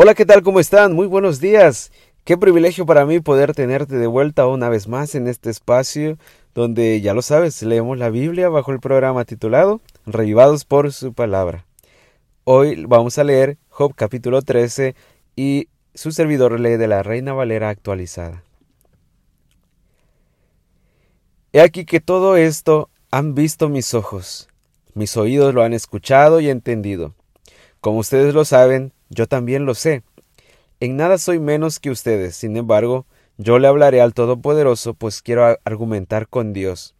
Hola, ¿qué tal? ¿Cómo están? Muy buenos días. Qué privilegio para mí poder tenerte de vuelta una vez más en este espacio donde, ya lo sabes, leemos la Biblia bajo el programa titulado Revivados por su palabra. Hoy vamos a leer Job capítulo 13 y su servidor lee de la Reina Valera actualizada. He aquí que todo esto han visto mis ojos, mis oídos lo han escuchado y entendido. Como ustedes lo saben, yo también lo sé. En nada soy menos que ustedes, sin embargo, yo le hablaré al Todopoderoso, pues quiero argumentar con Dios.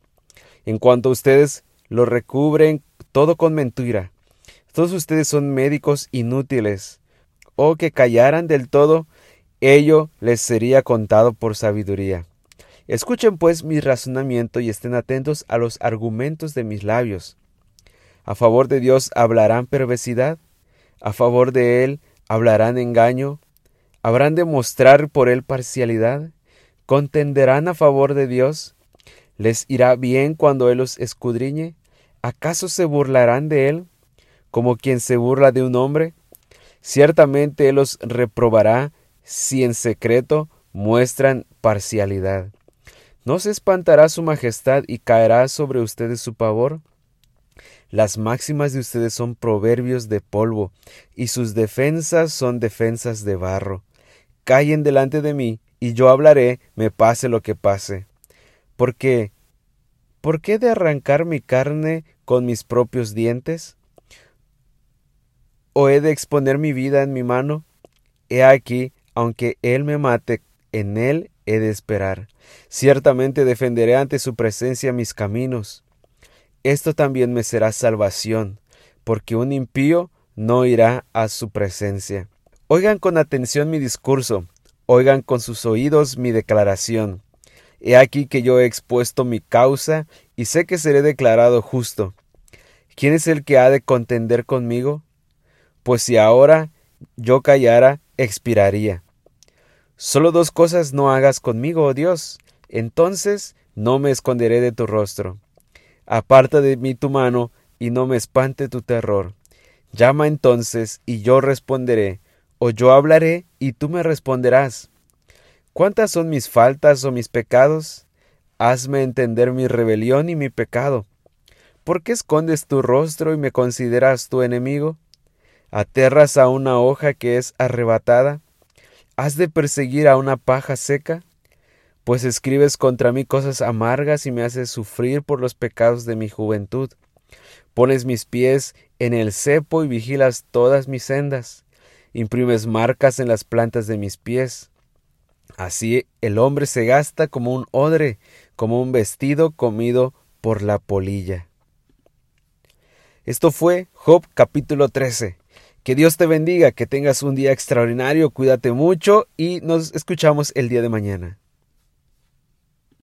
En cuanto a ustedes, lo recubren todo con mentira. Todos ustedes son médicos inútiles. O que callaran del todo, ello les sería contado por sabiduría. Escuchen pues mi razonamiento y estén atentos a los argumentos de mis labios. A favor de Dios hablarán perversidad, a favor de él hablarán engaño, habrán de mostrar por él parcialidad, contenderán a favor de Dios, les irá bien cuando él los escudriñe, acaso se burlarán de él como quien se burla de un hombre, ciertamente él los reprobará si en secreto muestran parcialidad. ¿No se espantará su majestad y caerá sobre ustedes su pavor? Las máximas de ustedes son proverbios de polvo, y sus defensas son defensas de barro. Callen delante de mí, y yo hablaré, me pase lo que pase. Porque, ¿por qué de arrancar mi carne con mis propios dientes? ¿O he de exponer mi vida en mi mano? He aquí, aunque él me mate, en él he de esperar. Ciertamente defenderé ante su presencia mis caminos esto también me será salvación, porque un impío no irá a su presencia. Oigan con atención mi discurso, oigan con sus oídos mi declaración. He aquí que yo he expuesto mi causa y sé que seré declarado justo. ¿Quién es el que ha de contender conmigo? Pues si ahora yo callara, expiraría. Solo dos cosas no hagas conmigo, oh Dios, entonces no me esconderé de tu rostro. Aparta de mí tu mano, y no me espante tu terror. Llama entonces, y yo responderé, o yo hablaré, y tú me responderás. ¿Cuántas son mis faltas o mis pecados? Hazme entender mi rebelión y mi pecado. ¿Por qué escondes tu rostro y me consideras tu enemigo? ¿Aterras a una hoja que es arrebatada? ¿Has de perseguir a una paja seca? Pues escribes contra mí cosas amargas y me haces sufrir por los pecados de mi juventud. Pones mis pies en el cepo y vigilas todas mis sendas. Imprimes marcas en las plantas de mis pies. Así el hombre se gasta como un odre, como un vestido comido por la polilla. Esto fue Job capítulo 13. Que Dios te bendiga, que tengas un día extraordinario, cuídate mucho y nos escuchamos el día de mañana.